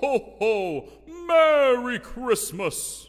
ho, ho! Merry Christmas!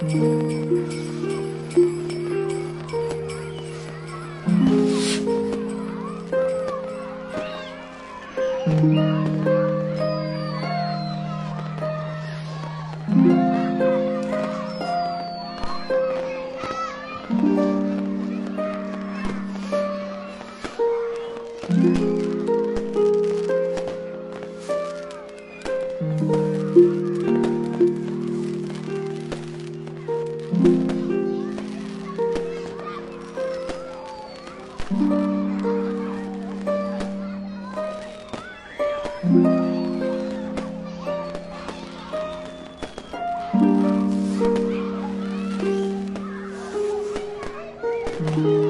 Thank mm -hmm. you. Thank mm -hmm. you.